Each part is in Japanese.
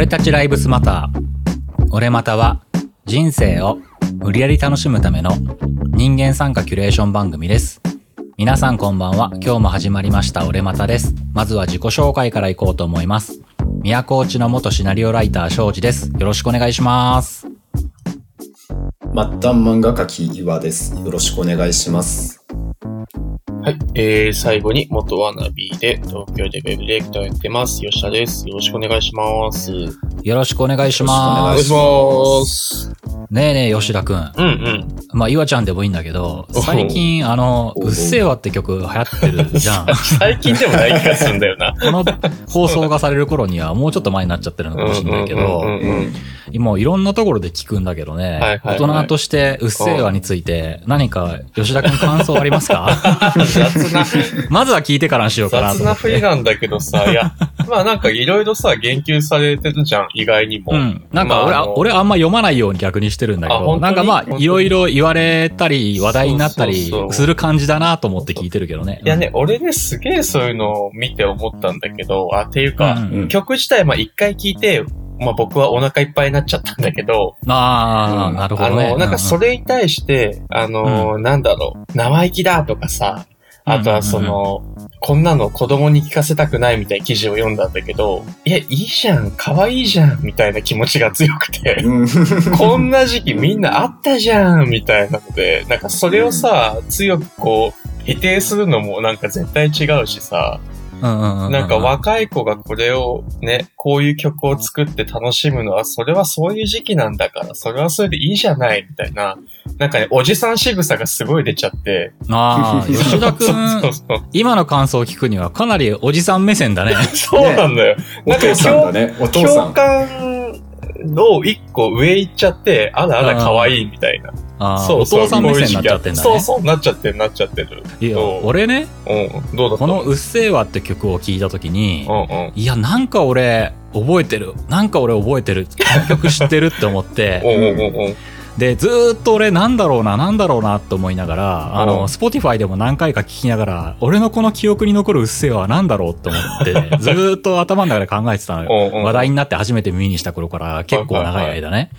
俺たちライブスマター。俺または人生を無理やり楽しむための人間参加キュレーション番組です。皆さんこんばんは。今日も始まりました俺またです。まずは自己紹介からいこうと思います。宮古内の元シナリオライター庄司です。よろしくお願いします。末端漫画家き岩です。よろしくお願いします。はい。えー、最後に元ワナビーで東京でウェブディレクターやってます。吉田です。よろしくお願いします。よろしくお願いしおま願いしますす。ねえねえ吉田くん。うんうん。まあ、岩ちゃんでもいいんだけど、最近あの、おううっせぇわって曲流行ってるじゃん。最近でもない気がするんだよな。この放送がされる頃にはもうちょっと前になっちゃってるのかもしれないけどうんうん、うんうん今いろんなところで聞くんだけどね、はいはいはい大人としてうっせぇわについて何か吉田くん感想ありますか？まずは聞いてからにしようかなと雑。な振りなんだけどさ、いや、まあなんかいろいろさ、言及されてるじゃん、意外にも。うん。なんか俺、まあ俺あんま読まないように逆にしてるんだけど、なんかまあ、いろいろ言われたり、話題になったりそうそうそうする感じだなと思って聞いてるけどね。いやね、俺ね、すげえそういうのを見て思ったんだけど、あ、っていうか、うんうん曲自体まあ一回聴いて、まあ僕はお腹いっぱいになっちゃったんだけど、ああ、うん。なるほどね。あの、なんかそれに対して、あの、なんだろう、生意気だとかさ、あとはその、こんなの子供に聞かせたくないみたいな記事を読んだんだけど、いや、いいじゃん、可愛いじゃん、みたいな気持ちが強くて、うん。こんな時期みんなあったじゃん、みたいなので、なんかそれをさ、強くこう、否定するのもなんか絶対違うしさ、うんうんうんうん、なんか若い子がこれをね、こういう曲を作って楽しむのは、それはそういう時期なんだから、それはそれでいいじゃない、みたいな。なんかね、おじさん仕草がすごい出ちゃって。ああ、吉田く、そうんそうそう。今の感想を聞くにはかなりおじさん目線だね。そうなんだよ。お父さんだね。お父さ共ん。感の一個上行っちゃって、あらあら可愛いみたいな。そうそう。お父さん目線になっちゃってんだね。そうそう、なっちゃってる、なっちゃってる。いや俺ね、うん。どうだった？このうっせぇわって曲を聴いたときにう、んうん。いや、なんか俺、覚えてる。なんか俺覚えてる。この曲知ってるって思って、うんうんうんうん。で、ずーっと俺なんだろうな、なんだろうなって思いながら、あうんの、 Spotify でも何回か聞きながら、俺のこの記憶に残るうっせぇわはなんだろうって思って、ずーっと頭の中で考えてたのよ。話題になって初めて耳にした頃から結構長い間ね。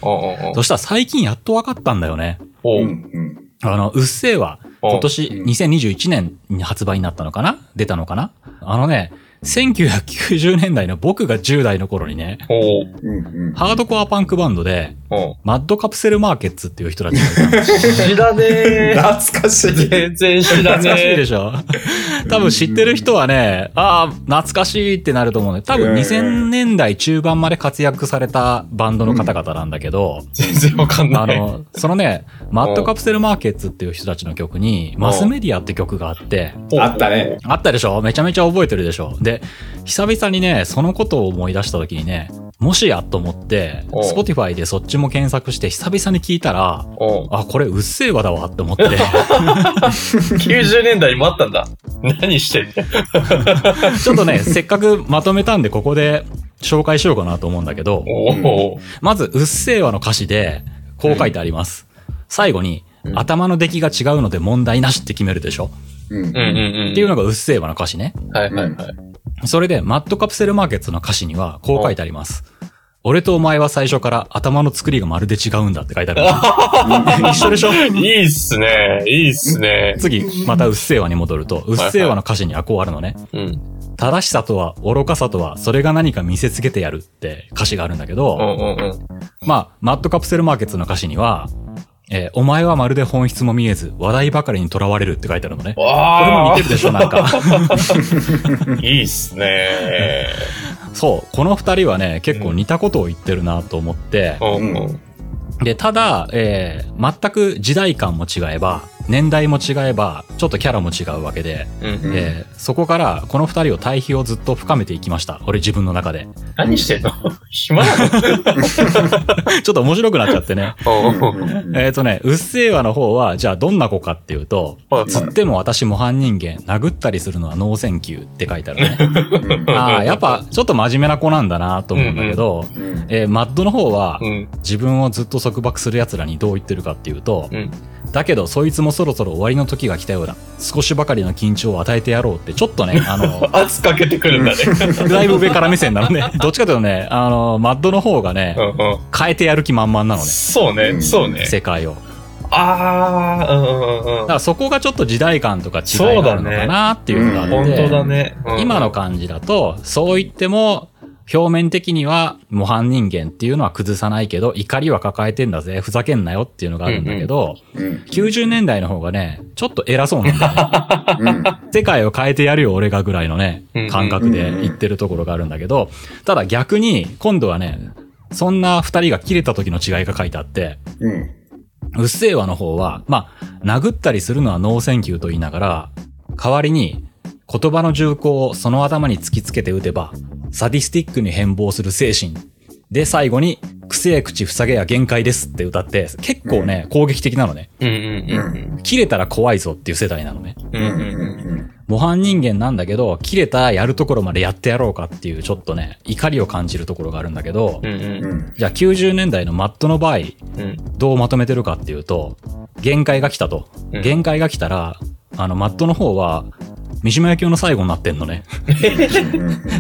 そしたら最近やっと分かったんだよね。おううんうんあの、うっせぇわ。うん今年うん2021年に発売になったのかな？出たのかな？あのね、1990年代の僕が10代の頃にね、おううんうんハードコアパンクバンドで、うん。マッドカプセルマーケッツっていう人たちがいたんですよ知らねえ。懐かしい。全然知ら懐かしいねでしょ 多分知ってる人はね、ああ、懐かしいってなると思うね。多分うん2000年代中盤まで活躍されたバンドの方々なんだけど、え。全然わかんない。あの、そのね、マッドカプセルマーケッツっていう人たちの曲に、マスメディアって曲があって、あったね。あったでしょ？めちゃめちゃ覚えてるでしょ？で、久々にね、そのことを思い出した時にね、もしやと思って、Spotify でそっちも検索して久々に聞いたら、うん。あ、これうっせぇわだわって思って、90年代にもあったんだ。何してんの？ちょっとね、せっかくまとめたんでここで紹介しようかなと思うんだけど。まず、うっせぇわの歌詞で、こう書いてあります。最後に、うん頭の出来が違うので問題なしって決めるでしょ、うんうんうんうん。っていうのがうっせぇわの歌詞ね。はいはいはい。それで、マッドカプセルマーケットの歌詞には、こう書いてあります。俺とお前は最初から頭の作りがまるで違うんだって書いてある。一緒でしょ？いいっすね。いいっすね。次、またうっせぇわに戻ると、うっせぇわの歌詞にはこうあるのね。うん。正しさとは愚かさとは、それが何か見せつけてやるって歌詞があるんだけど、うんうんうん。まあ、マッドカプセルマーケットの歌詞には、えーお前はまるで本質も見えず、話題ばかりにとらわれるって書いてあるのね。これもわ似てるでしょ、なんか。あ。いいっすね。そう、この二人はね、結構似たことを言ってるなと思って、うんうん。で、ただ、えー全く時代感も違えば、年代も違えば、ちょっとキャラも違うわけで、うん。うんえーそこからこの二人を対比をずっと深めていきました。俺自分の中で。何してんの？暇なの？ちょっと面白くなっちゃってね。うんうんえっ、とね、うっせぇわの方は、じゃあどんな子かっていうと、はいつっても私模範人間、殴ったりするのはノーセンキューって書いてあるね。ああ、やっぱちょっと真面目な子なんだなと思うんだけど、うんえーマッドの方は、うん。自分をずっと束縛する奴らにどう言ってるかっていうと、うん。だけどそいつもそろそろ終わりの時が来たようだ。少しばかりの緊張を与えてやろうってちょっとね あの圧かけてくるんだね。だいぶ上から目線なのね。どっちかというとねあのマッドの方がねうんうん。変えてやる気満々なのね。そうね、うん。そうね。世界を。あー、うんうんうんだからそこがちょっと時代感とか違いがあるのかなっていうのがあって、本当だね。うん。今の感じだと、そう言っても、表面的には模範人間っていうのは崩さないけど、怒りは抱えてんだぜ、ふざけんなよっていうのがあるんだけど、うん。90年代の方がね、ちょっと偉そうなんだよね。うん。世界を変えてやるよ、俺がぐらいのねうん、感覚で言ってるところがあるんだけど、ただ逆に、今度はね、そんな二人が切れた時の違いが書いてあって、うん。うっせぇわの方は、まあ、殴ったりするのはノーセンキューと言いながら、代わりに言葉の銃口をその頭に突きつけて撃てば、サディスティックに変貌する精神。で、最後に、くせえ口塞げや限界ですって歌って、結構ね、攻撃的なのね。うんうんうん切れたら怖いぞっていう世代なのね。うん。うんうん。ううんん。模範人間なんだけど、切れたらやるところまでやってやろうかっていう、ちょっとね、怒りを感じるところがあるんだけどう、んうんうん。じゃあ90年代のマットの場合、うん。どうまとめてるかっていうと、限界が来たと。うん限界が来たら、あの、マットの方は、三島由紀夫の最後になってんのね。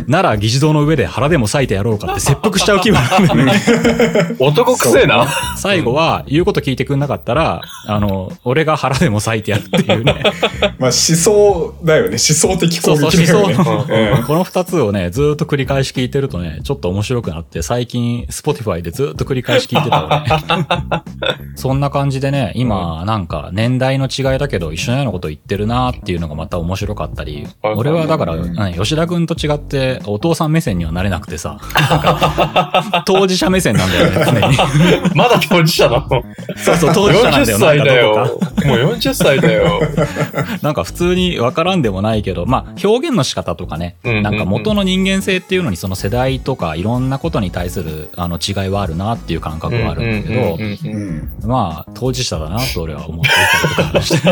なら、議事堂の上で腹でも裂いてやろうかって切腹しちゃう気分なんだよね。男くせえな。最後は、言うこと聞いてくんなかったら、あの、俺が腹でも裂いてやるっていうね。まあ思想だよね。思想的そう攻そう、思撃だよね。想。この二つをね、ずーっと繰り返し聞いてるとね、ちょっと面白くなって、最近、スポティファイでずーっと繰り返し聞いてたわね。そんな感じでね、今、なんか、年代の違いだけど、一緒のようなこと言ってるなーっていうのがまた面白かったり、はい俺はだから、ね吉田くんと違って、お父さん目線にはなれなくてさ、当事者目線なんだよね、常に。まだ当事者なの？そうそう、当事者なん40だよ、歳だよ。もう40歳だよ。なんか普通にわからんでもないけど、まあ表現の仕方とかね、なんか元の人間性っていうのにその世代とかいろんなことに対するあの違いはあるなっていう感覚はあるんだけど。まあ当事者だなと俺は思っていたりとかして。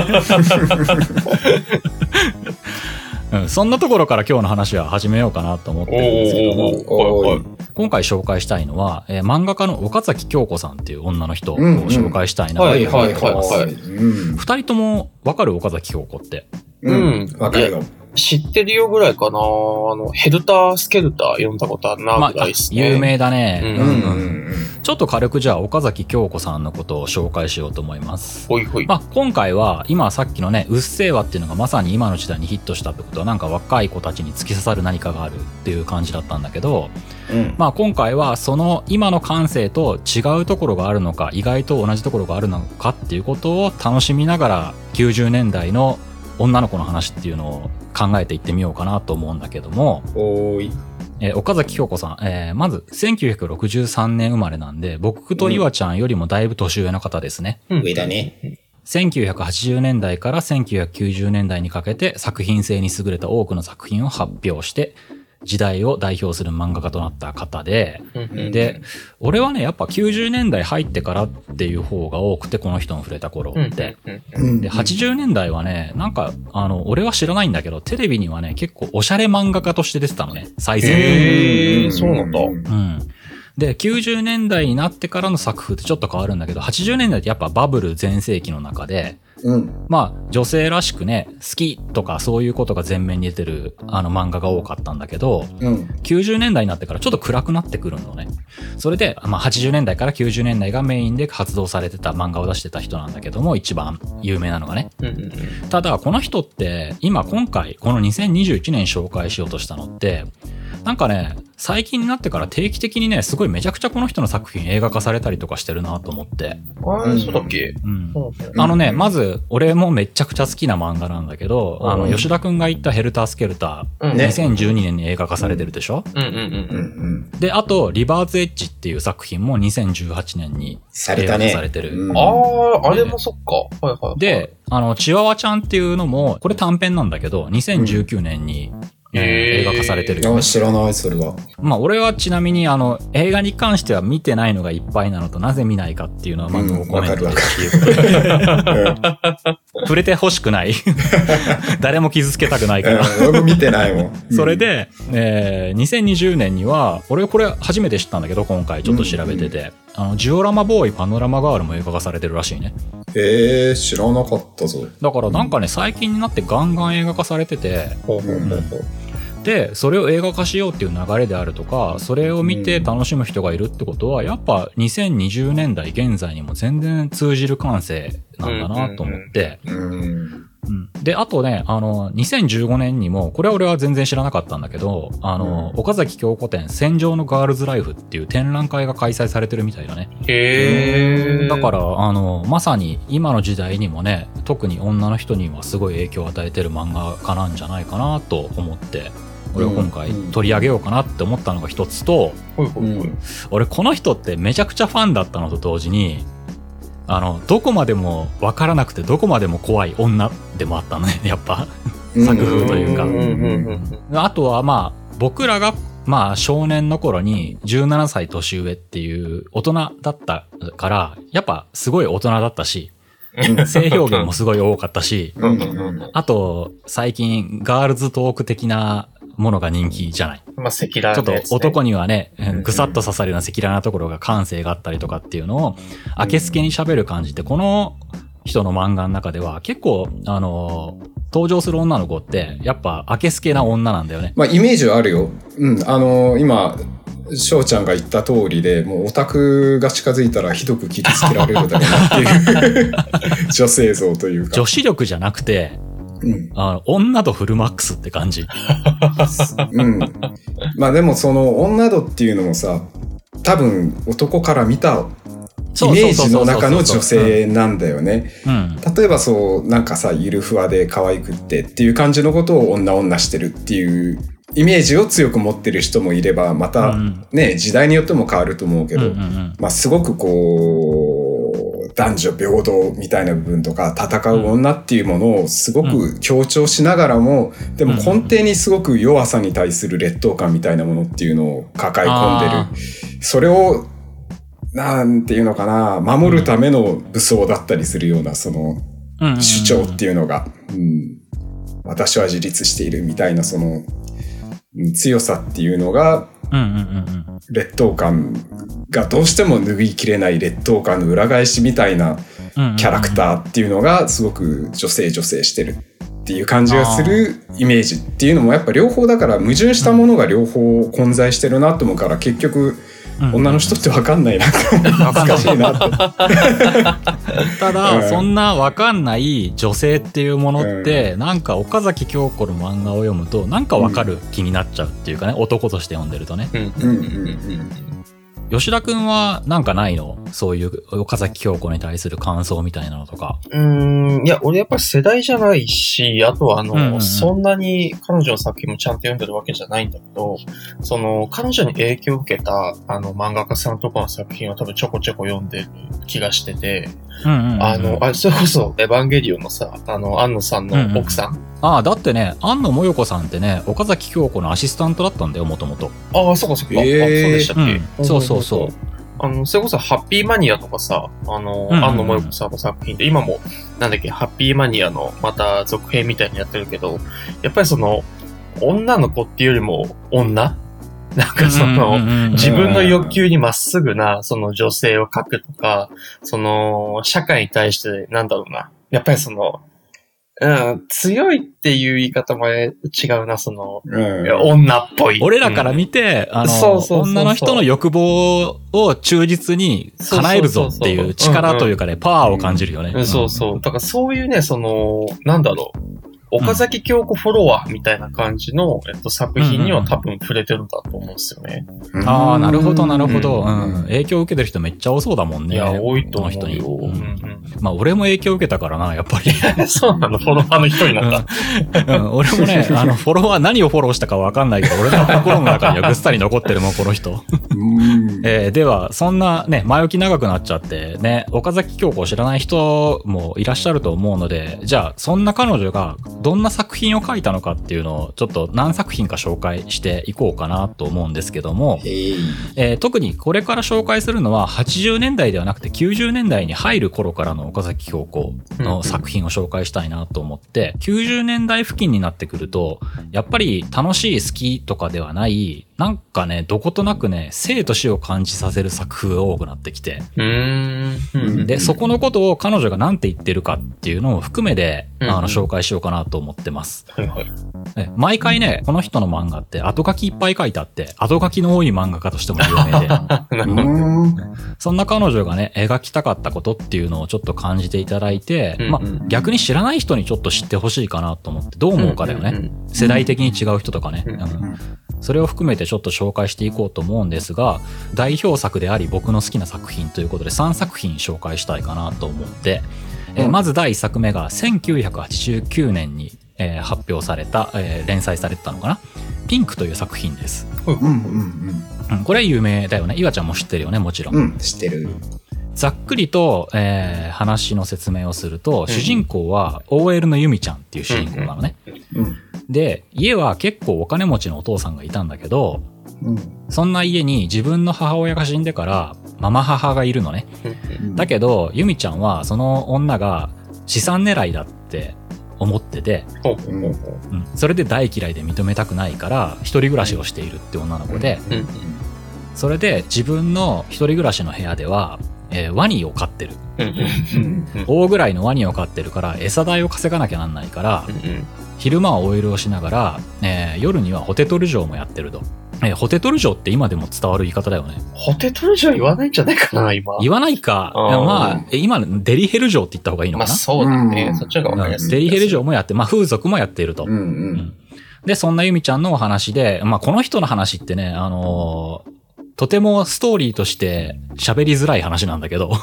うん、そんなところから今日の話は始めようかなと思ってるんですけども、今回紹介したいのは、えー漫画家の岡崎京子さんっていう女の人をうんうん紹介したいなと思ってます。二人ともわかる岡崎京子って？うん。わかるよ。知ってるよぐらいかなあの、ヘルタースケルター読んだことあるなまあぐらいです、ね。有名だね。うんうんうんちょっと軽くじゃあ岡崎京子さんのことを紹介しようと思います。ほいほい。まあ、今回は今さっきのね、うっせぇわっていうのがまさに今の時代にヒットしたってことはなんか若い子たちに突き刺さる何かがあるっていう感じだったんだけど、うん。まあ今回はその今の感性と違うところがあるのか、意外と同じところがあるのかっていうことを楽しみながら90年代の女の子の話っていうのを考えていってみようかなと思うんだけども、おーい。えー岡崎京子さん、えーまず1963年生まれなんで、僕と岩ちゃんよりもだいぶ年上の方ですね。うん上だね。1980年代から1990年代にかけて作品性に優れた多くの作品を発表して、時代を代表する漫画家となった方で、で、俺はね、やっぱ90年代入ってからっていう方が多くて、この人の触れた頃うんって。で、80年代はね、なんか、あの、俺は知らないんだけど、テレビにはね、結構おしゃれ漫画家として出てたのね、最先端。へーそうなんだ。うん。で、90年代になってからの作風ってちょっと変わるんだけど、80年代ってやっぱバブル全盛期の中で、うん。まあ、女性らしくね、好きとかそういうことが前面に出てる、あの漫画が多かったんだけど、うん。90年代になってからちょっと暗くなってくるのね。それで、まあ、80年代から90年代がメインで活動されてた漫画を出してた人なんだけども、一番有名なのがね。うんうんただ、この人って、今今回、この2021年紹介しようとしたのって、なんかね、最近になってから定期的にね、すごいめちゃくちゃこの人の作品映画化されたりとかしてるなと思って。あれ、そうだっけ？うん。うんあのね、うんまず、俺もめちゃくちゃ好きな漫画なんだけど、あの、うん吉田くんが言ったヘルタースケルター、うんね2012年に映画化されてるでしょ、うんうんう。うんん。で、あと、リバーズエッジっていう作品も2018年に映画されたね。化されてる。うんああ、あれもそっか。はいはいはい。で、あの、チワワちゃんっていうのも、これ短編なんだけど、2019年に、えー映画化されてるよねあ、。知らない、それは。まあ、俺はちなみに、あの、映画に関しては見てないのがいっぱいなのと、なぜ見ないかっていうのは、まあ、うんノーコメントでっていうことで、うん。触れて欲しくない。誰も傷つけたくないから。うん俺も見てないもん。それで、えー2020年には、俺これ初めて知ったんだけど、今回ちょっと調べてて、あの、ジオラマボーイパノラマガールも映画化されてるらしいね。えー、知らなかったぞ。だからなんかね、最近になってガンガン映画化されてて、ほうほで、それを映画化しようっていう流れであるとか、それを見て楽しむ人がいるってことは、やっぱ2020年代現在にも全然通じる感性なんだなと思って、うん。うんで、あとね、あの、2015年にも、これ俺は全然知らなかったんだけど、あの、岡崎京子展、戦場のガールズライフっていう展覧会が開催されてるみたいだね。へー。だから、あの、まさに今の時代にもね、特に女の人にはすごい影響を与えてる漫画家なんじゃないかなと思って、俺は今回うん。取り上げようかなって思ったのが一つと。俺この人ってめちゃくちゃファンだったのと同時に、あの、どこまでもわからなくてどこまでも怖い女でもあったのね、やっぱ。作風というか。あとはまあ、僕らが、まあ少年の頃に17歳年上っていう大人だったから、やっぱすごい大人だったし、性表現もすごい多かったし、あと最近ガールズトーク的なものが人気じゃない。まあ、赤裸ちょっと男にはね、んぐさっと刺さるような赤裸々なところが感性があったりとかっていうのを、明けすけに喋る感じって、この人の漫画の中では結構、あの、登場する女の子って、やっぱ明けすけな女なんだよね。まあ、イメージはあるよ。うん。あの今、翔ちゃんが言った通りで、もうオタクが近づいたらひどく傷つけられるだろうなっていう 女性像というか。女子力じゃなくて、うん。あの女とフルマックスって感じ。うん。まあでもその女度っていうのもさ、多分男から見たイメージの中の女性なんだよね。うん。例えばそう、なんかさ、ゆるふわで可愛くってっていう感じのことを女女してるっていうイメージを強く持ってる人もいれば、またうんね、時代によっても変わると思うけうんど、まあすごくこう、男女平等みたいな部分とか、戦う女っていうものをすごく強調しながらも、でも根底にすごく弱さに対する劣等感みたいなものっていうのを抱え込んでる。あ。それを、なんていうのかな、守るための武装だったりするような、その、うん。うん。うん。主張っていうのが、うん、私は自立しているみたいな、その、うん強さっていうのが。劣等感がどうしても拭いきれない劣等感の裏返しみたいなキャラクターっていうのがすごく女性女性してるっていう感じがするイメージっていうのもやっぱ両方だから矛盾したものが両方混在してるなと思うから結局うん女の人ってわかんないな。って思うわかんない。難しいなって。ただ、うん。そんなわかんない女性っていうものって、なんか岡崎京子の漫画を読むと、なんかわかる気になっちゃうっていうかね、男として読んでるとね。うん。うんうんうん吉田くんはなんかないの？そういう岡崎京子に対する感想みたいなのとか。うーん、いや、俺やっぱり世代じゃないし、あとはあの、うんうん。うんそんなに彼女の作品もちゃんと読んでるわけじゃないんだけど、その、彼女に影響を受けた、あの、漫画家さんとかの作品は多分ちょこちょこ読んでる気がしてて、うんうんうんあの、あ、それこそ、エヴァンゲリオンのさ、あの、安野さん。の奥さん、ああ、だってね、安野もよこさんってね、岡崎京子のアシスタントだったんだよ、もともと。ああ、そっかそっか。えー。あそうでしたっけ、うん。そうそうそう。あの、それこそ、ハッピーマニアとかさ、あの、うんうんうん安野もよこさんの作品で、今も、なんだっけ、ハッピーマニアの、また続編みたいにやってるけど、やっぱりその、女の子っていうよりも、女？なんかその、うんうんうんうん自分の欲求にまっすぐな、その女性を描くとか、その、社会に対して、なんだろうな。やっぱりその、うん、強いっていう言い方も違うな、その、うん女っぽい。俺らから見て、あの、そうそうそうそう女の人の欲望を忠実に叶えるぞっていう力というかね、パワーを感じるよね。うんそうそう。だからそういうね、その、なんだろう。岡崎京子フォロワーみたいな感じの、えっと、作品には多分触れてるんだと思うんですよね。ああ、なるほど、なるほど。ううんん。影響を受けてる人めっちゃ多そうだもんね。いや、多いと思この人に。うよ。ううんんまあ、俺も影響を受けたからな、やっぱり。うん、そうなの、フォロワーの一人なんだ。うん、俺もね、あの、フォロワー何をフォローしたかわかんないけど、俺の心の中にはぐっさり残ってるもん、この人。うんえーでは、そんなね、前置き長くなっちゃって、ね、岡崎京子を知らない人もいらっしゃると思うので、じゃあ、そんな彼女がどんな作品を書いたのかっていうのを、ちょっと何作品か紹介していこうかなと思うんですけども、え。ー特にこれから紹介するのは80年代ではなくて90年代に入る頃からの岡崎京子の作品を紹介したいなと思って、90年代付近になってくると、やっぱり楽しい好きとかではない、なんかね、どことなくね、生と死を感じさせる作風が多くなってきて。うーん。で、そこのことを彼女が何て言ってるかっていうのを含めで、うんあの、紹介しようかなと思ってます。はいはい。え毎回ね、この人の漫画って後書きいっぱい書いてあって、後書きの多い漫画家としても有名で。ん。そんな彼女がね、描きたかったことっていうのをちょっと感じていただいて、まあ逆に知らない人にちょっと知ってほしいかなと思って、どう思うかだよね。世代的に違う人とかね。うんうんそれを含めてちょっと紹介していこうと思うんですが、代表作であり僕の好きな作品ということで3作品紹介したいかなと思って、えーうんまず第1作目が1989年に、えー発表された、えー連載されてたのかな？ピンクという作品です。うんうんうん、これは有名だよね。岩ちゃんも知ってるよね、もちろん。うん。うん、知ってる。ざっくりと、えー話の説明をすると、主人公は OL のユミちゃんっていう主人公なのね。うん。で、家は結構お金持ちのお父さんがいたんだけど、うん。そんな家に自分の母親が死んでから、ママ母がいるのね。だけど、ユミちゃんはその女が資産狙いだって思ってて、ほうんそれで大嫌いで認めたくないから、一人暮らしをしているって女の子で、うんそれで自分の一人暮らしの部屋では、えーワニを飼ってる。うんうんうん大ぐらいのワニを飼ってるから、餌代を稼がなきゃなんないからう、ん昼間はオイルをしながら、えー夜にはホテトル城もやってると。えーホテトル城って今でも伝わる言い方だよね。ホテトルじゃ言わないんじゃないかな、今。言わないか。まあ、え今、デリヘル城って言った方がいいのまあかな。そうだねう。んそっちの方がわかりやすい。デリヘル城もやって、まあ風俗もやっていると。うんうん。で、そんなユミちゃんのお話で、まあこの人の話ってね、あのーとてもストーリーとして喋りづらい話なんだけど。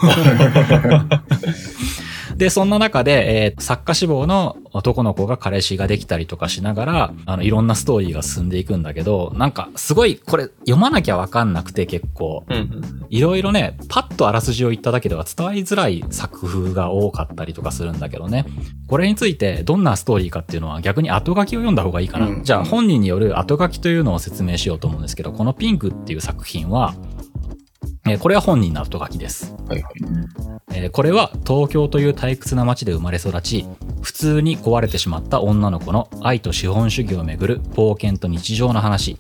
で、そんな中で、えー作家志望の男の子が彼氏ができたりとかしながら、あの、いろんなストーリーが進んでいくんだけど、なんか、すごい、これ、読まなきゃわかんなくて結構。いろいろね、パッとあらすじを言っただけでは伝わりづらい作風が多かったりとかするんだけどね。これについてどんなストーリーかっていうのは逆に後書きを読んだ方がいいかな。うんじゃあ本人による後書きというのを説明しようと思うんですけど、このピンクっていう作品は、えーこれは本人の後書きです。はいはい。えーこれは東京という退屈な街で生まれ育ち、普通に壊れてしまった女の子の愛と資本主義をめぐる冒険と日常の話。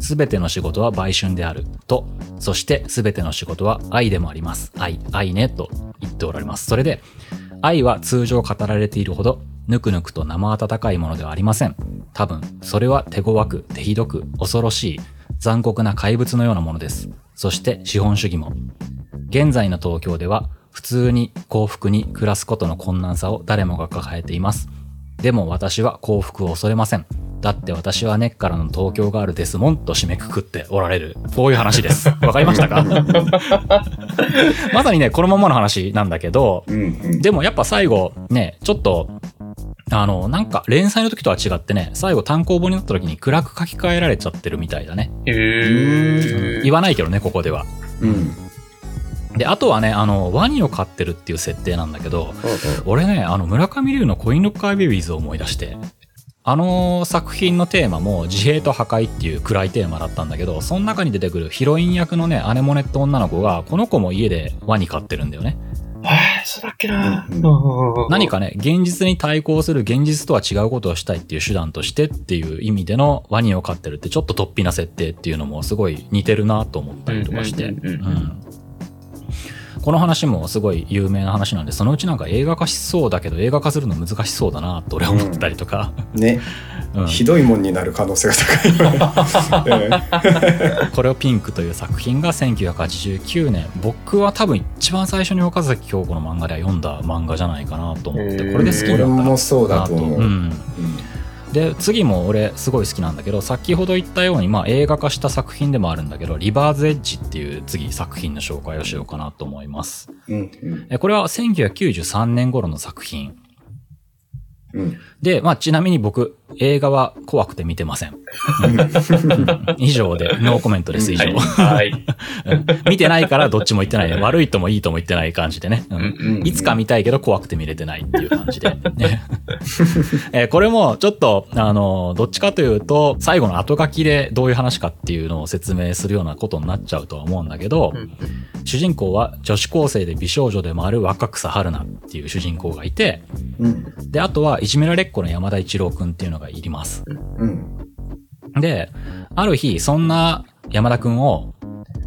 すべての仕事は売春である。と、そしてすべての仕事は愛でもあります。愛、愛ね、と言っておられます。それで、愛は通常語られているほど、ぬくぬくと生温かいものではありません。多分、それは手強く、手ひどく、恐ろしい、残酷な怪物のようなものです。そして資本主義も。現在の東京では普通に幸福に暮らすことの困難さを誰もが抱えています。でも私は幸福を恐れません。だって私は根っからの東京ガールですもんと締めくくっておられる。こういう話です。わかりましたか？まさにね、このままの話なんだけど、うんうん。でもやっぱ最後ね、ちょっと、あの、なんか連載の時とは違ってね、最後単行本になった時に暗く書き換えられちゃってるみたいだね。へー。言わないけどね、ここでは。うん。で、あとはね、あの、ワニを飼ってるっていう設定なんだけど、う俺ね、あの、村上龍のコインロッカーベビーズを思い出して、あの作品のテーマも自閉と破壊っていう暗いテーマだったんだけど、その中に出てくるヒロイン役のね、アネモネって女の子が、この子も家でワニ飼ってるんだよね。ん。へー、そうだっけな。うんうん何かね、現実に対抗する現実とは違うことをしたいっていう手段としてっていう意味でのワニを飼ってるってちょっと突飛な設定っていうのもすごい似てるなと思ったりとかして。うんうんうんうんうんこの話もすごい有名な話なんで、そのうちなんか映画化しそうだけど映画化するの難しそうだなと俺は思ってたりとか。ね、うんひどいもんになる可能性が高いよね。これをピンクという作品が1989年。僕は多分一番最初に岡崎京子の漫画では読んだ漫画じゃないかなと思って、これで好きだったもそうだと思う。ううんん。で、次も俺すごい好きなんだけど、先ほど言ったように、まあ映画化した作品でもあるんだけど、リバーズエッジっていう次作品の紹介をしようかなと思います。うんえこれは1993年頃の作品。うんで、まあちなみに僕、映画は怖くて見てません。う ん以上で、ノーコメントです、以上。はい。うん見てないからどっちも言ってない。悪いともいいとも言ってない感じでね。うんうんいつか見たいけど怖くて見れてないっていう感じで。ね えーこれもちょっと、あの、どっちかというと、最後の後書きでどういう話かっていうのを説明するようなことになっちゃうとは思うんだけど、うん主人公は女子高生で美少女でもある若草春菜っていう主人公がいて、うんで、あとはいじめられっ子の山田一郎くんっていうのがいります。うんで、ある日、そんな山田くんを、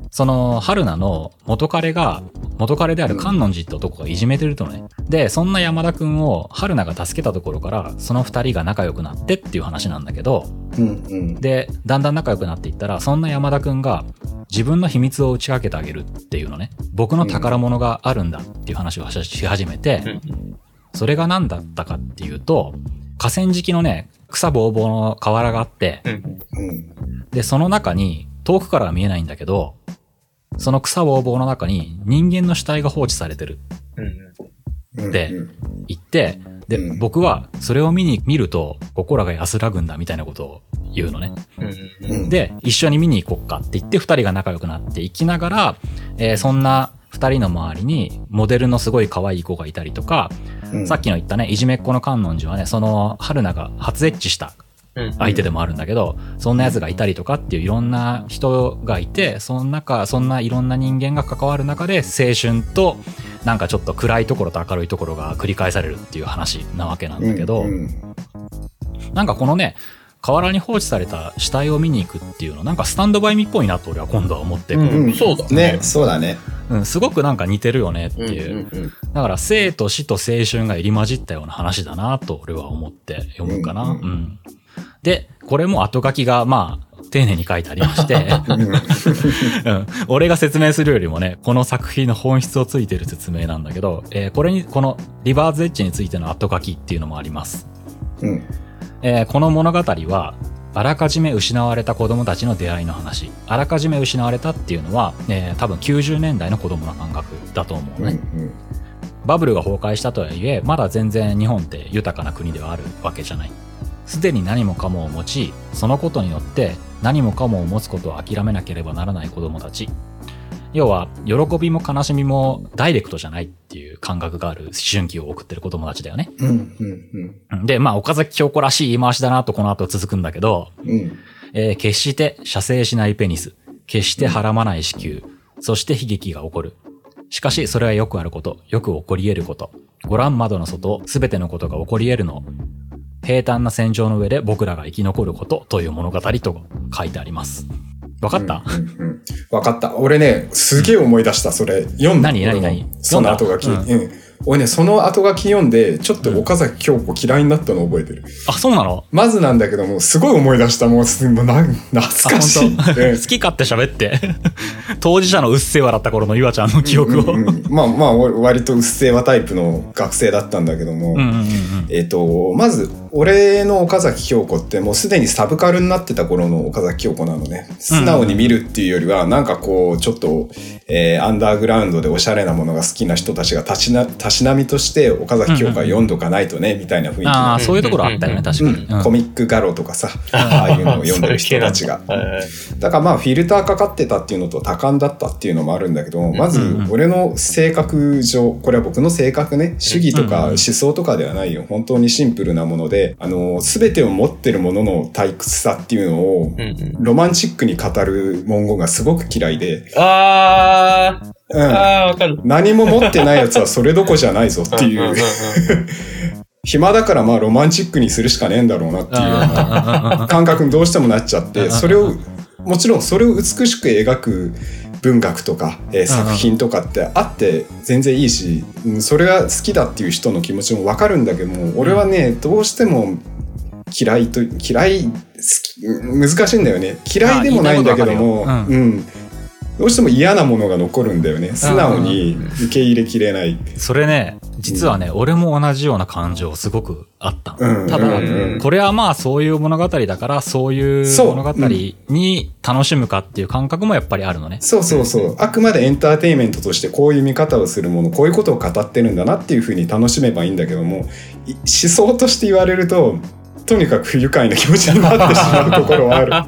その、春菜の元彼が、元彼である観音寺って男がいじめてるとね。で、そんな山田くんを春菜が助けたところから、その二人が仲良くなってっていう話なんだけど、うんうん。で、だんだん仲良くなっていったら、そんな山田くんが自分の秘密を打ち明けてあげるっていうのね。僕の宝物があるんだっていう話をしし始めて、うんそれが何だったかっていうと、河川敷のね、草ぼうぼうの河原があって。で、その中に、遠くからは見えないんだけど、その草ぼうぼうの中に人間の死体が放置されてるうんうん。でうん言って、で、うん僕はそれを見に見ると心が安らぐんだみたいなことを言うのね。で、一緒に見に行こっかって言って二人が仲良くなっていきながら、えーそんな二人の周りにモデルのすごい可愛い子がいたりとか、うんさっきの言ったね、いじめっ子の観音寺はね、その春菜が初エッチしたうん。相手でもあるんだけど、そんな奴がいたりとかっていういろんな人がいて、その中、そんないろんな人間が関わる中で、青春と、なんかちょっと暗いところと明るいところが繰り返されるっていう話なわけなんだけど、うん。なんかこのね、河原に放置された死体を見に行くっていうの、なんかスタンドバイミっぽいなと俺は今度は思って、うんうんそうだね、そうだね。うん、すごくなんか似てるよねっていう。うんうんだから生と死と青春が入り混じったような話だなと俺は思って読むかな。ううんん、で、これも後書きがまあ、丁寧に書いてありまして、うん、俺が説明するよりもね、この作品の本質をついてる説明なんだけど、えーこれに、このリバーズエッジについての後書きっていうのもあります。うん。えーこの物語は、あらかじめ失われた子供たちの出会いの話。あらかじめ失われたっていうのは、えー多分90年代の子供の感覚だと思ううん。ね。バブルが崩壊したとはいえ、まだ全然日本って豊かな国ではあるわけじゃない。すでに何もかもを持ち、そのことによって何もかもを持つことを諦めなければならない子供たち。要は、喜びも悲しみもダイレクトじゃないっていう感覚がある思春期を送ってる子供たちだよね。うん。うん。うんで、まあ、岡崎京子らしい言い回しだなとこの後続くんだけど、うん。えー決して射精しないペニス、決してはらまない子宮、そして悲劇が起こる。しかし、それはよくあること、よく起こり得ること。ご覧窓の外、すべてのことが起こり得るの。平坦な戦場の上で僕らが生き残ることという物語と書いてあります。わかった、うんうん。わかった。俺ね、すげえ思い出した、それ。読んだ。何？何？何？その後書き。うん。俺ね、その後書き読んで、ちょっと岡崎京子嫌いになったの覚えてる。あ、そうなの？まずなんだけども、すごい思い出した。もう、すもうな懐あ、かしい。好き勝手喋って。当事者のうっせぇ笑った頃の岩ちゃんの記憶を。うんうんまあまあ、俺割とうっせぇわタイプの学生だったんだけども、うんうんうんうんえっ、と、まず、俺の岡崎京子ってもうすでにサブカルになってた頃の岡崎京子なのね。素直に見るっていうよりは、なんかこう、ちょっと、えーアンダーグラウンドでおしゃれなものが好きな人たちがたしな、たしなみとして岡崎京子は読んどかないとね、みたいな雰囲気ああ、のそういうところあったよね、確かに。うん。コミックガロとかさ、ああいうのを読んでる人たちが。だ だからまあフィルターかかってたっていうのと多感だったっていうのもあるんだけど、まず俺の性格上、これは僕の性格ね、主義とか思想とかではないよ。本当にシンプルなもので、あの、すべてを持ってるものの退屈さっていうのをうんうん。ロマンチックに語る文言がすごく嫌いで、あー、うん。あー、わかる。何も持ってないやつはそれどこじゃないぞっていう、暇だからまあロマンチックにするしかねえんだろうなっていうような感覚にどうしてもなっちゃって、それを、もちろんそれを美しく描く文学とか、えー作品とかってあって全然いいし、うんそれが好きだっていう人の気持ちもわかるんだけども、俺はね、どうしても嫌いと、嫌い、好き、難しいんだよね。嫌いでもないんだけども、あ言いたいことわかるようん。どうしても嫌なものが残るんだよね。素直に受け入れきれない。それね、実はね、俺も同じような感情すごくあったの。うんただ、うんうんこれはまあそういう物語だから、そういうそう物語に楽しむかっていう感覚もやっぱりあるのね。そうそうそう。あくまでエンターテインメントとしてこういう見方をするもの、こういうことを語ってるんだなっていうふうに楽しめばいいんだけども、い思想として言われると、とにかく不愉快な気持ちになってしまうところはある。だ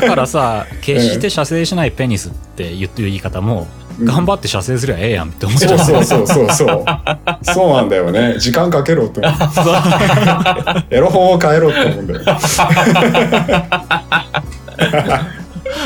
からさ、決して射精しないペニスって言ってる言い方も、頑張って射精すりゃええやんって思っちゃそうう。そうそうそうそう。そうなんだよね。時間かけろって思う。エロ本を変えろって思うんだよ。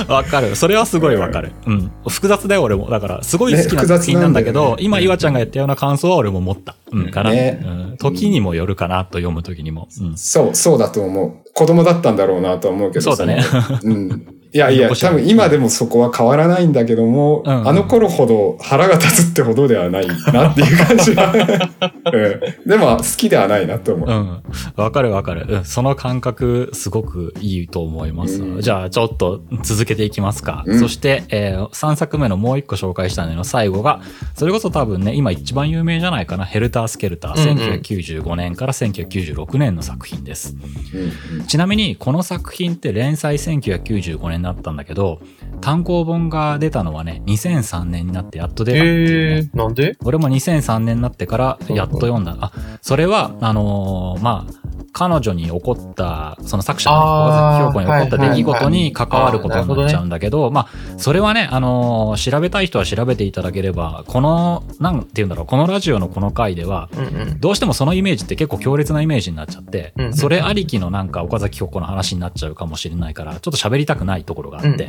わかる。それはすごいわかる。うん。複雑だよ、俺も。だから、すごい好きな作品なんだけど、ね今、岩ちゃんが言ったような感想は俺も持った。うん、かな。ねうん。時にもよるかなと読む時にも。うん。そう、そうだと思う。子供だったんだろうなとは思うけど。そうだね。うん。いやいや、多分今でもそこは変わらないんだけども、うんうんあの頃ほど腹が立つってほどではないなっていう感じは、うん。でも好きではないなと思う。うん。わかるわかる。うん。その感覚、すごくいいと思います。うんじゃあ、ちょっと続けていきますか。うんそして、えー、3作目のもう一個紹介したのの最後が、それこそ多分ね、今一番有名じゃないかな。ヘルタースケルター。うんうん1995年から1996年の作品です。うんうんちなみに、この作品って連載1995年だったんだけど、単行本が出たのはね、2003年になってやっと出たっていうね。えー、なんで？俺も2003年になってからやっと読んだ。あ、それは、あのーまあ、彼女に起こった、その作者の岡崎京子に起こった出来事に関わることになっちゃうんだけど、まあ、それはね、あのー調べたい人は調べていただければ、この、なんて言うんだろう、このラジオのこの回では、うんうん。どうしてもそのイメージって結構強烈なイメージになっちゃって、うんそれありきのなんか岡崎京子の話になっちゃうかもしれないから、ちょっと喋りたくないところがあって、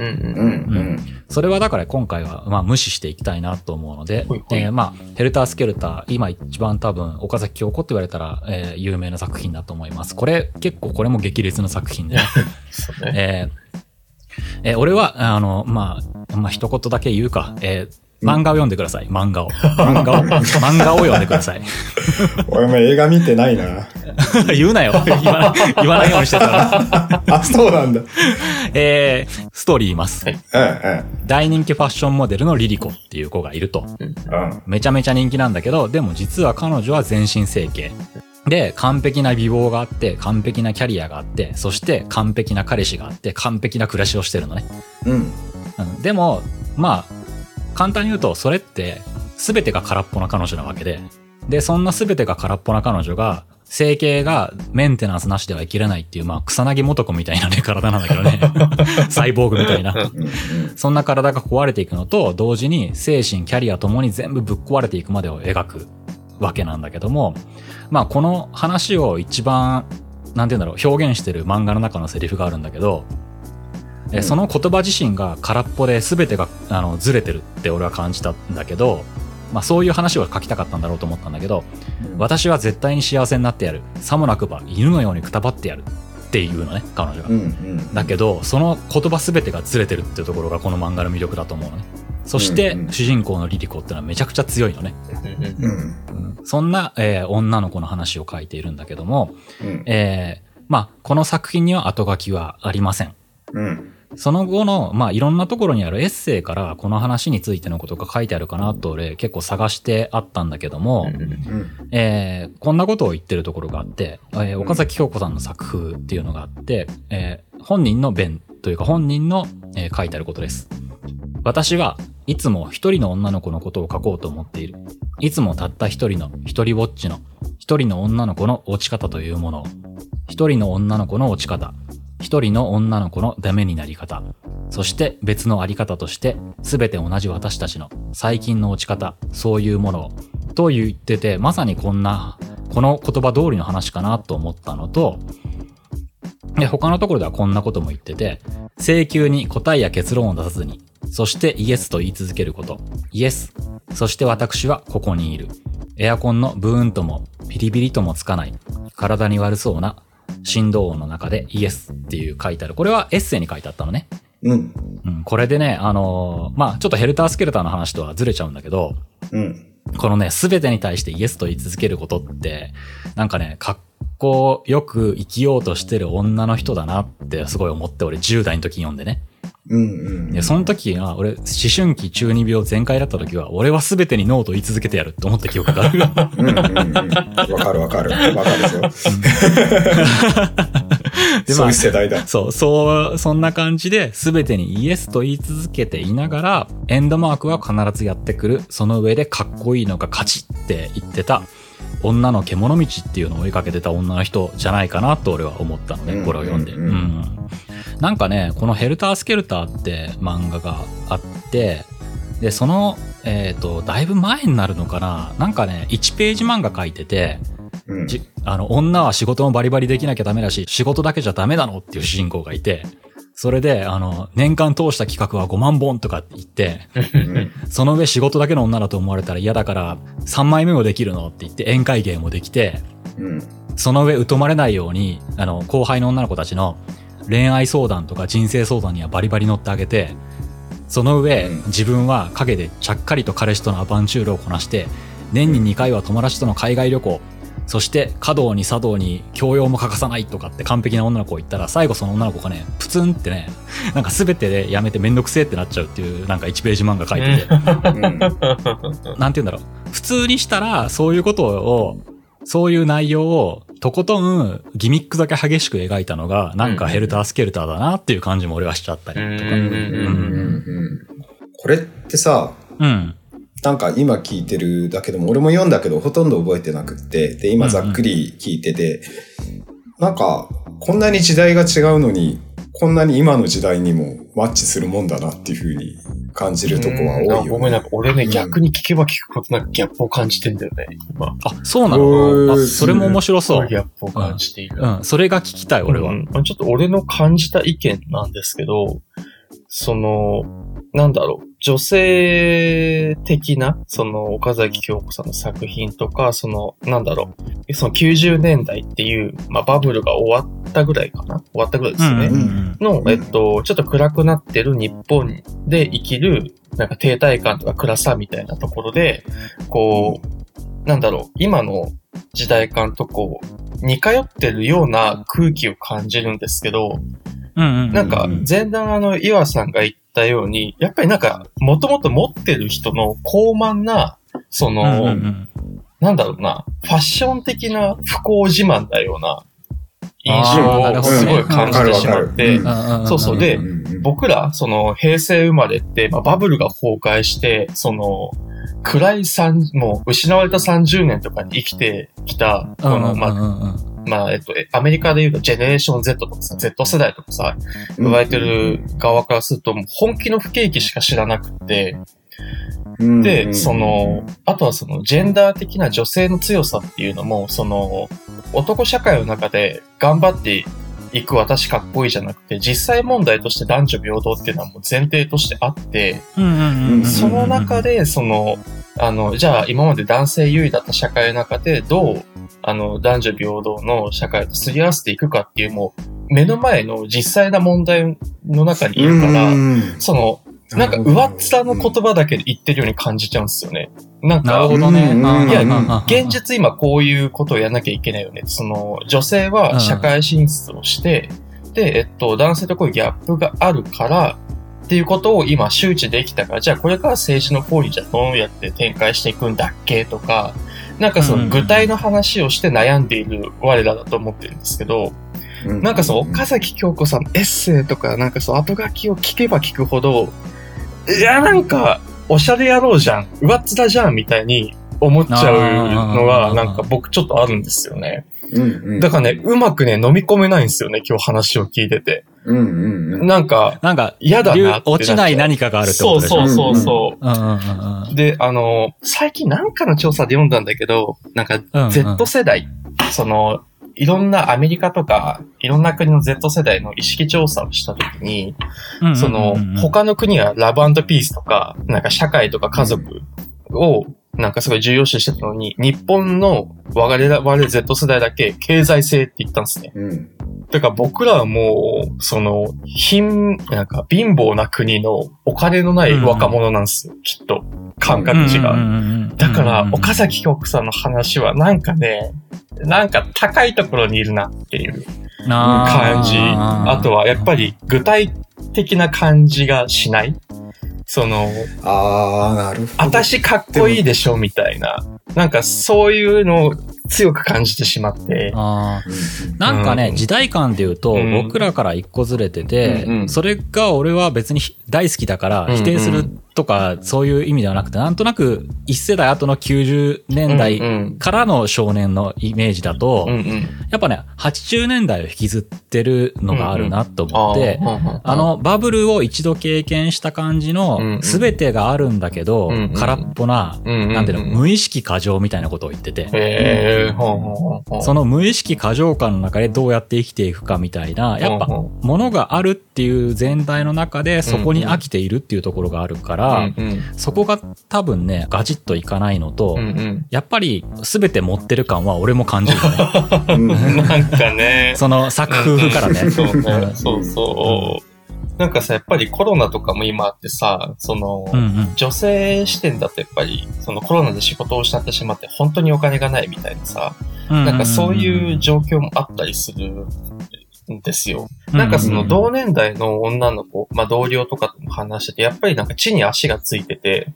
それはだから今回はまあ無視していきたいなと思うのでほい、ほいえーまあ、ヘルタースケルター、今一番多分岡崎京子って言われたら、えー有名な作品だと思います。これ結構これも激烈な作品で、ね。えーえー俺は、あの、まあ、まあ一言だけ言うか、えー漫画を読んでください。漫画を。漫画を。漫画を読んでください。俺も映画見てないな。言うなよ。言わない、言わないようにしてたら。あ、そうなんだ。えーストーリー言います。はいうん大人気ファッションモデルのリリコっていう子がいると。うん。うん。めちゃめちゃ人気なんだけど、でも実は彼女は全身整形。で、完璧な美貌があって、完璧なキャリアがあって、そして完璧な彼氏があって、完璧な暮らしをしてるのね。うん。うん、でも、まあ、簡単に言うと、それって、全てが空っぽな彼女なわけで。で、そんな全てが空っぽな彼女が、整形がメンテナンスなしでは生きれないっていう、まあ、草薙元子みたいなね、体なんだけどね。サイボーグみたいな。そんな体が壊れていくのと同時に精神、キャリアともに全部ぶっ壊れていくまでを描くわけなんだけども、まあこの話を一番、なんて言うんだろう、表現してる漫画の中のセリフがあるんだけど、えうんその言葉自身が空っぽで全てがあのずれてるって俺は感じたんだけど、まあそういう話を書きたかったんだろうと思ったんだけど、うん。私は絶対に幸せになってやる。さもなくば犬のようにくたばってやる。っていうのね、彼女が。うんうん。だけど、その言葉全てがずれてるっていうところがこの漫画の魅力だと思うのね。そして、主人公のリリコってのはめちゃくちゃ強いのね。うんうん。そんな、えー女の子の話を書いているんだけども、うん。えーまあ、この作品には後書きはありません。うん。その後の、まあ、いろんなところにあるエッセイからこの話についてのことが書いてあるかなと俺結構探してあったんだけども。えーこんなことを言ってるところがあって、えー岡崎京子さんの作風っていうのがあって、えー本人の弁というか本人の、えー書いてあることです。私はいつも一人の女の子のことを書こうと思っている。いつもたった一人の一人ぼっちの一人の女の子の落ち方というものを。一人の女の子の落ち方。一人の女の子のダメになり方。そして別のあり方として、すべて同じ私たちの最近の落ち方、そういうものを。と言ってて、まさにこんな、この言葉通りの話かなと思ったのと、他のところではこんなことも言ってて、請求に答えや結論を出さずに、そしてイエスと言い続けること。イエス。そして私はここにいる。エアコンのブーンとも、ピリピリともつかない。体に悪そうな振動音の中でイエスっていう書いてある。これはエッセイに書いてあったのね。うん。うん、これでね、あのーまあちょっとヘルタースケルターの話とはずれちゃうんだけど、うん。このね、すべてに対してイエスと言い続けることって、なんかね、かっこよく生きようとしてる女の人だなってすごい思って、俺10代の時に読んでね。うんうん。で、その時は、俺、思春期中二病全開だった時は、俺はすべてにノーと言い続けてやるって思った記憶がある。うんうんかるわかる。わかるぞ。でそういう世代だ。そう、そう、そんな感じで、すべてにイエスと言い続けていながら、エンドマークは必ずやってくる。その上でかっこいいのが勝ちって言ってた、女の獣道っていうのを追いかけてた女の人じゃないかなと俺は思ったのね、うんこれを読んで。うんうんうんなんかね、このヘルタースケルターって漫画があって、で、その、えっ、と、だいぶ前になるのかななんかね、1ページ漫画書いてて、うん。じあの、女は仕事もバリバリできなきゃダメだし、仕事だけじゃダメなのっていう主人公がいて、それで、あの、年間通した企画は5万本とかって言って、うんその上仕事だけの女だと思われたら嫌だから、3枚目もできるのって言って宴会芸もできて、うん。その上疎まれないように、あの、後輩の女の子たちの恋愛相談とか人生相談にはバリバリ乗ってあげて、その上、うん自分は陰でちゃっかりと彼氏とのアバンチュールをこなして、年に2回は友達との海外旅行、そして華道に茶道に教養も欠かさないとかって完璧な女の子を言ったら、最後その女の子がね、プツンってね、なんか全てでやめてめんどくせえってなっちゃうっていう、なんか1ページ漫画書いてて、うん。なんて言うんだろう。普通にしたら、そういうことを、そういう内容を、とことん、ギミックだけ激しく描いたのが、なんかヘルタースケルターだなっていう感じも俺はしちゃったりとか。これってさ、うん。なんか今聞いてるだけでも、俺も読んだけどほとんど覚えてなくって、で、今ざっくり聞いてて、なんか、こんなに時代が違うのに、こんなに今の時代にもマッチするもんだなっていうふうに感じるとこは多いよ、ね。ごめん、なんか俺ね、うん逆に聞けば聞くことなんかギャップを感じてんだよね、今。あ、そうなへのーあ、それも面白そうギ。ャップを感じている。うん、それが聞きたい、俺は。うんちょっと俺の感じた意見なんですけど、その、なんだろう、女性的な、その、岡崎京子さんの作品とか、その、なんだろう、その90年代っていう、まあバブルが終わったぐらいかな。終わったぐらいですね。うんうんの、えっと、ちょっと暗くなってる日本で生きる、なんか停滞感とか暗さみたいなところで、こう、なんだろう、今の時代感とこう、似通ってるような空気を感じるんですけど、うんうん。なんかうん、前段あの、岩さんが言ったように、やっぱりなんか、もともと持ってる人の高慢な、その、うんうんうん。なんだろうな、ファッション的な不幸自慢だような印象をすごい感じてしまって、そうそう。でうんうん僕ら、その、平成生まれって、まあ、バブルが崩壊して、その、暗い三、もう失われた30年とかに生きてきた、この、まあ、まあ、えっと、えアメリカで言うと、ジェネレーション Z とかさ、Z 世代とかさ、呼ばれてる側からすると、本気の不景気しか知らなくって、うんで、その、あとはその、ジェンダー的な女性の強さっていうのも、その、男社会の中で頑張っていく私かっこいいじゃなくて、実際問題として男女平等っていうのはもう前提としてあって、うんうんうんうん。その中で、その、あの、じゃあ今まで男性優位だった社会の中で、どう、あの、男女平等の社会とすり合わせていくかっていう、もう、目の前の実際な問題の中にいるから、うんその、なんか上っ面の言葉だけで言ってるように感じちゃうんですよね。なんか、なるほどね。いや現実今こういうことをやらなきゃいけないよね。その、女性は社会進出をして、で、えっと、男性とこういうギャップがあるから、っていうことを今周知できたから、じゃあこれから政治の方にじゃあどうやって展開していくんだっけとか、なんかそうん。の具体の話をして悩んでいる我らだと思ってるんですけど、なんかその岡崎京子さんのエッセイとか、なんかその後書きを聞けば聞くほど、いや、なんか、おしゃれ野郎じゃん、上っ面じゃん、みたいに思っちゃうのが、あー。なんか僕ちょっとあるんですよね。だからね、うまくね、飲み込めないんですよね、今日話を聞いてて。うんうんうん。なんか、なんか、嫌だな落ちない何かがあるってことでしょそうそうそうそう。うんうんうん。うん。で、あの、最近なんかの調査で読んだんだけど、なんかうんうん。Z 世代、その、いろんなアメリカとか、いろんな国の Z 世代の意識調査をしたときに、うんうんうんうん。その、他の国はラブピースとか、なんか社会とか家族を、なんかすごい重要視してたのに、日本の我々我々 Z 世代だけ経済性って言ったんですね。うんだから僕らはもう、その、貧、なんか貧乏な国のお金のない若者なんですよ、きっと。感覚値が。うんうんうんうんだから、岡さ崎京子さんの話はなんかね、なんか高いところにいるなっていう感じ。あとはやっぱり具体的な感じがしないその、ああ、なるほど。私かっこいいでしょみたいな。なんかそういうのを強く感じてしまって。あなんかね、うん時代感で言うと、うん僕らから一個ずれてて、うんうんそれが俺は別に大好きだから否定するとか、そういう意味ではなくて、なんとなく一世代後の90年代うんからの少年のイメージだと、うんうん。やっぱね、80年代を引きずってるのがあるなと思って、ああ、の、バブルを一度経験した感じうんうの、ん。すべてがあるんだけど、うんうん。空っぽな、うんうんうん。なんていうの、無意識過剰みたいなことを言ってて、その無意識過剰感の中でどうやって生きていくかみたいな、やっぱうんうん、物があるっていう全体の中で、そこに飽きているっていうところがあるから、うんうんそこが多分ね、ガチッといかないのと、うんうんやっぱり全て持ってる感は俺も感じるね。う んなんかね。その作風からね。そうそうそう。なんかさ、やっぱりコロナとかも今あってさ、その、うんうん。女性視点だとやっぱり、そのコロナで仕事を失ってしまって本当にお金がないみたいなさ、なんかそういう状況もあったりするんですよ。なんかその同年代の女の子、まあ同僚とかとも話してて、やっぱりなんか地に足がついてて、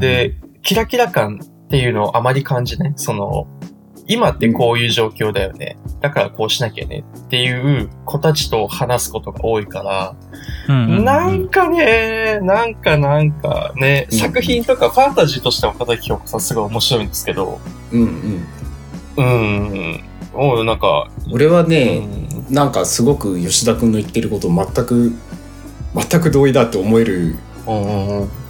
で、キラキラ感っていうのをあまり感じない。その、今ってこういう状況だよね。だからこうしなきゃねっていう子たちと話すことが多いから、なんかね、なんかなんかね、うん作品とかファンタジーとしても片桐京子さんすごい面白いんですけど、うんうん。うん、おうなんか、俺はうね、ん、なんかすごく吉田君の言ってること全く、全く同意だって思える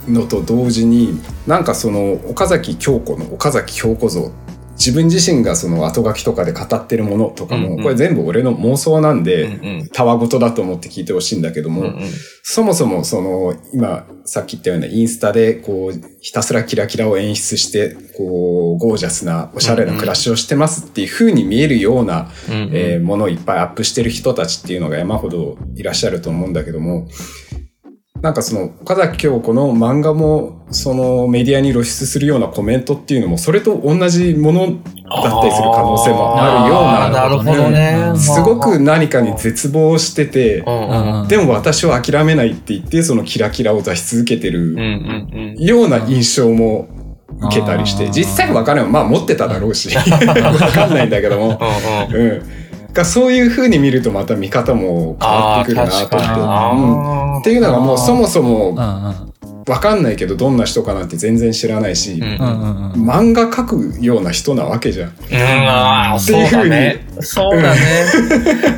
のと同時になんかその岡崎京子の岡崎京子像自分自身がその後書きとかで語ってるものとかも、これ全部俺の妄想なんで、たわごとだと思って聞いてほしいんだけども、そもそもその今さっき言ったようなインスタでこうひたすらキラキラを演出してこうゴージャスなおしゃれな暮らしをしてますっていう風に見えるような、えーものをいっぱいアップしてる人たちっていうのが山ほどいらっしゃると思うんだけども、なんかその岡崎京子の漫画もそのメディアに露出するようなコメントっていうのもそれと同じものだったりする可能性もあるようななるほどね。うんすごく何かに絶望してて、うん。うんうんでも私は諦めないって言ってそのキラキラを出し続けてるような印象も受けたりして、うん実際わからん。まあ持ってただろうし、わかんないんだけども、うんうんうん。がそういう風に見るとまた見方も変わってくるなと思って。うんなっていうのがもうそもそもうんうんわかんないけどどんな人かなんて全然知らないし、うんうんうんうん漫画描くような人なわけじゃん。うん、ああ、そうだね。そうだね。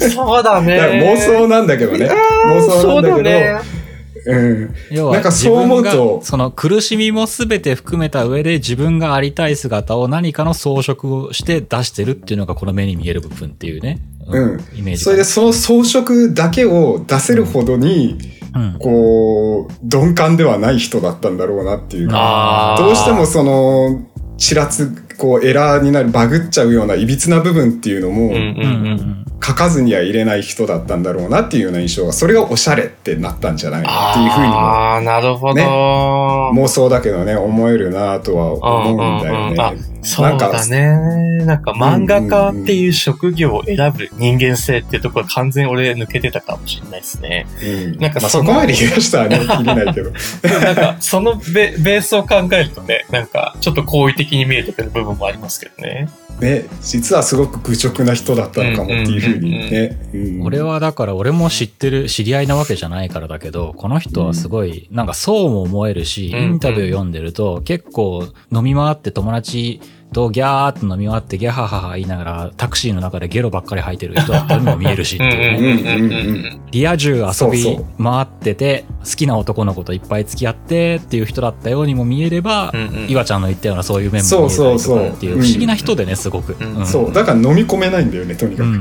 そうだね。だ妄想なんだけどね。妄想なんだけど、そうん。要はなんかそう思うと自分がその苦しみも全て含めた上で自分がありたい姿を何かの装飾をして出してるっていうのがこの目に見える部分っていうね。うんイメージ。それで、その装飾だけを出せるほどに、うん。こう、鈍感ではない人だったんだろうなっていうどうしてもその、ちらつ、こう、エラーになる、バグっちゃうような歪な部分っていうのも、うんうんうんうん書かずには入れない人だったんだろうなっていうような印象が、それがおしゃれってなったんじゃないかっていうふうにも、ああ、なるほど。ね妄想だけどね、思えるなとは思うんだよね。そうだね。なんか漫画家っていう職業を選ぶ人間性っていうところ完全に俺抜けてたかもしれないですね。うんなんかそのまあそこまで言い出したらね、きりないけど。なんかそのベベースを考えるとね、なんかちょっと好意的に見えてくる部分もありますけどね。ね、実はすごく愚直な人だったのかもっていうふうにね。うん俺はだから俺も知ってる知り合いなわけじゃないからだけど、この人はすごい、なんかそうも思えるし、うんインタビュー読んでると結構飲み回って友達とギャーっと飲み回ってギャハハハ言いながらタクシーの中でゲロばっかり吐いてる人だったようにも見えるしっていうね。リア充遊び回ってて、好きな男の子といっぱい付き合ってっていう人だったようにも見えれば、岩ちゃんの言ったようなそういう面も見えたりそうそうとかっていう不思議な人でね、すごく。そう。だから飲み込めないんだよね、とにかく。好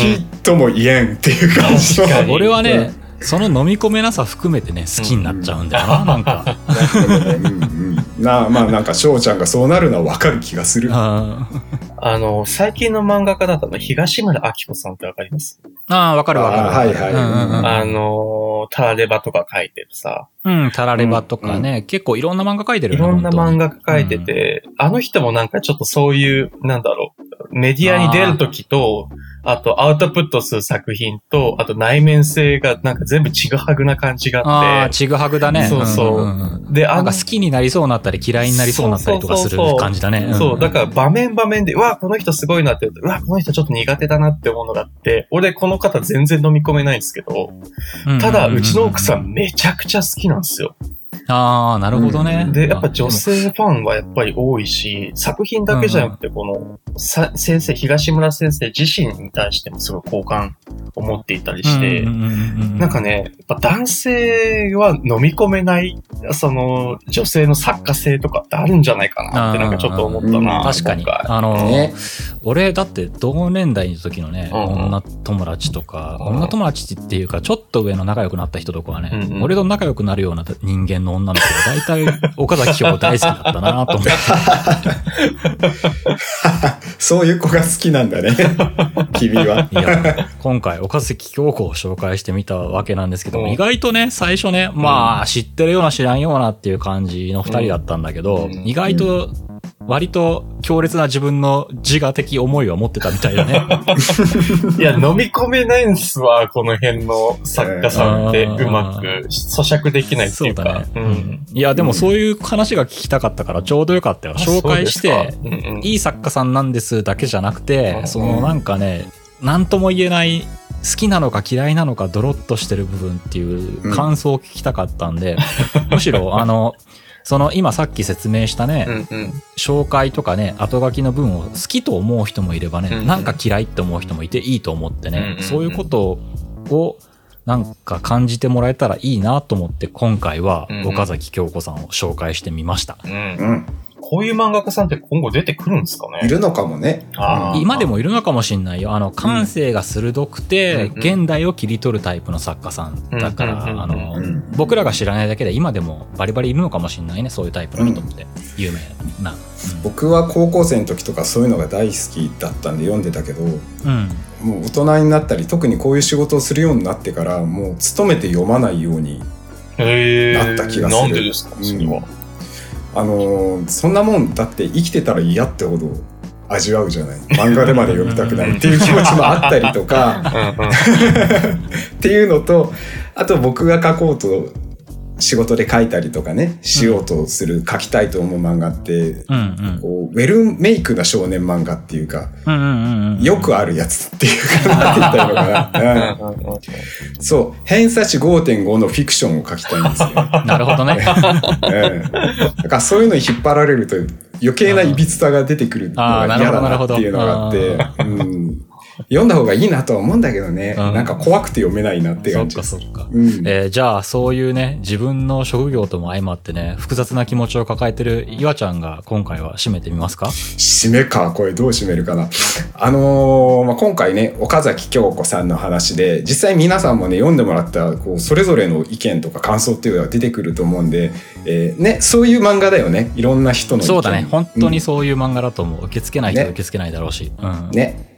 きとも言えんっていう感じ。俺はね、その飲み込めなさ含めてね、好きになっちゃうんだよな、なんか。うんうん。なあまあなんか翔ちゃんがそうなるのはわかる気がする。ああの、最近の漫画家だとね、東村明子さんってわかります？あ、わかるわかる。はいはい。うんうんうん。あの、タラレバとか書いてるさ、うん、タラレバとかね、結構いろんな漫画描いてるよねいろんな漫画。書いてて、あの人もなんかちょっとそういう、なんだろう、メディアに出るときと、あとアウトプットする作品と、あと内面性がなんか全部ちぐはぐな感じがああ、あって、ちぐはぐだね。そうそうんんんで、あのなんか好きになりそうになったり嫌いになりそうになったりとかする感じだね。んそう、だから場面場面で、うわ、この人すごいなって言うわ、この人ちょっと苦手だなって思うのがあって、俺この方全然飲み込めないんですけど、ただ、うちの奥さんめちゃくちゃ好きなんですよ。ああ、なるほどね。で、やっぱ女性ファンはやっぱり多いし、作品だけじゃなくて、この、さ先生、東村先生自身に対してもすごい好感を持っていたりして、なんかね、やっぱ男性は飲み込めない、その、女性の作家性とかってあるんじゃないかなってなんかちょっと思ったな。確かに。あの、ね俺だって同年代の時のね、うんうん女友達とか、うん女友達っていうかちょっと上の仲良くなった人とかはね、うんうん俺と仲良くなるような人間の女の子が大体岡崎京子大好きだったなと思って。そういう子が好きなんだね。君は。いや、今回岡崎京子を紹介してみたわけなんですけども、うん意外とね、最初ね、まあ知ってるような知らんようなっていう感じの二人だったんだけど、うん意外と割と強烈な自分の自我的思いを持ってたみたいだね。いや、飲み込めないんすわ、この辺の作家さんって、うまく咀嚼できないってそいううか。だね。ううんん。いや、でもそういう話が聞きたかったからちょうどよかったよ。紹介して、そうんうんいい作家さんなんですだけじゃなくて、うんそのなんかね、なんとも言えない、好きなのか嫌いなのかドロッとしてる部分っていう感想を聞きたかったんで、むしろあの、その今さっき説明したね、うんうん。紹介とかね、後書きの文を好きと思う人もいればね、うんうんなんか嫌いって思う人もいていいと思ってね、うんうんうんそういうことをなんか感じてもらえたらいいなと思って今回はうんうん岡崎京子さんを紹介してみました。うんうん。こういう漫画家さんって今後出てくるんですかね？いるのかもね。今でもいるのかもしんないよ。あの、感性が鋭くて、現代を切り取るタイプの作家さんだから、あの、うん僕らが知らないだけで今でもバリバリいるのかもしんないね、そういうタイプの人って。有名な。うん僕は高校生の時とかそういうのが大好きだったんで読んでたけど、うん。もう大人になったり、特にこういう仕事をするようになってから、もう勤めて読まないようになった気がするなんでですか？それは。あのーそんなもんだって生きてたら嫌ってほど味わうじゃない。漫画でまで読みたくないっていう気持ちもあったりとか。っていうのとあと僕が書こうと仕事で書いたりとかねしようとする、書きたいと思う漫画ってうんうん。こうウェルメイクな少年漫画っていうかうんうんうんうん。よくあるやつっていうかなんて言ったらいいのかな、そう偏差値5.5のフィクションを書きたいんですよ。なるほどね。うんだからそういうのに引っ張られると余計ないびつさが出てくるのが嫌だなっていうのがあって、うん、読んだ方がいいなとは思うんだけどね、うんなんか怖くて読めないなってそっ感じです。かそっか。うんえーじゃあそういうね、自分の職業とも相まってね、複雑な気持ちを抱えてる岩ちゃんが今回は締めてみますか？締めか、これどう締めるかな。あのーまあ、今回ね、岡崎京子さんの話で、実際皆さんもね、読んでもらった、こう、それぞれの意見とか感想っていうのが出てくると思うんで、えーね、そういう漫画だよね。いろんな人の。そうだね。本当にうんそういう漫画だと思う。受け付けない人はね受け付けないだろうし。うん。ね。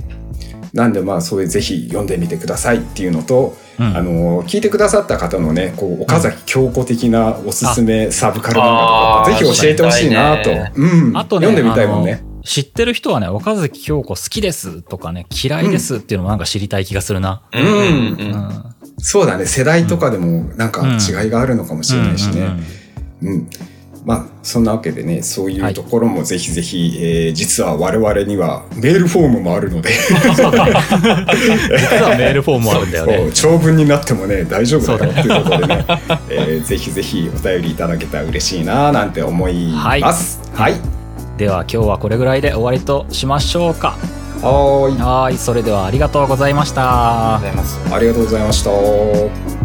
なんでまあ、それぜひ読んでみてくださいっていうのと、うんあのー聞いてくださった方のね、こう、岡崎京子的なおすすめサブカル漫画とか、ぜひ教えてほしいなと。ねうん。あとね、読んでみたいもんね。知ってる人はね、岡崎京子好きですとかね、嫌いですっていうのもなんか知りたい気がするな。うんうん。そうだね。世代とかでもなんか違いがあるのかもしれないしね。うん。まあ、そんなわけでね、そういうところもぜひぜひ、えー実は我々にはメールフォームもあるので、実はメールフォームもあるんだよね。長文になってもね、大丈夫だよっていうことでね、えーぜひぜひお便りいただけたら嬉しいななんて思います。はい。では今日はこれぐらいで終わりとしましょうか。はーい。はーい、それではありがとうございましたありがとうございます。ありがとうございました。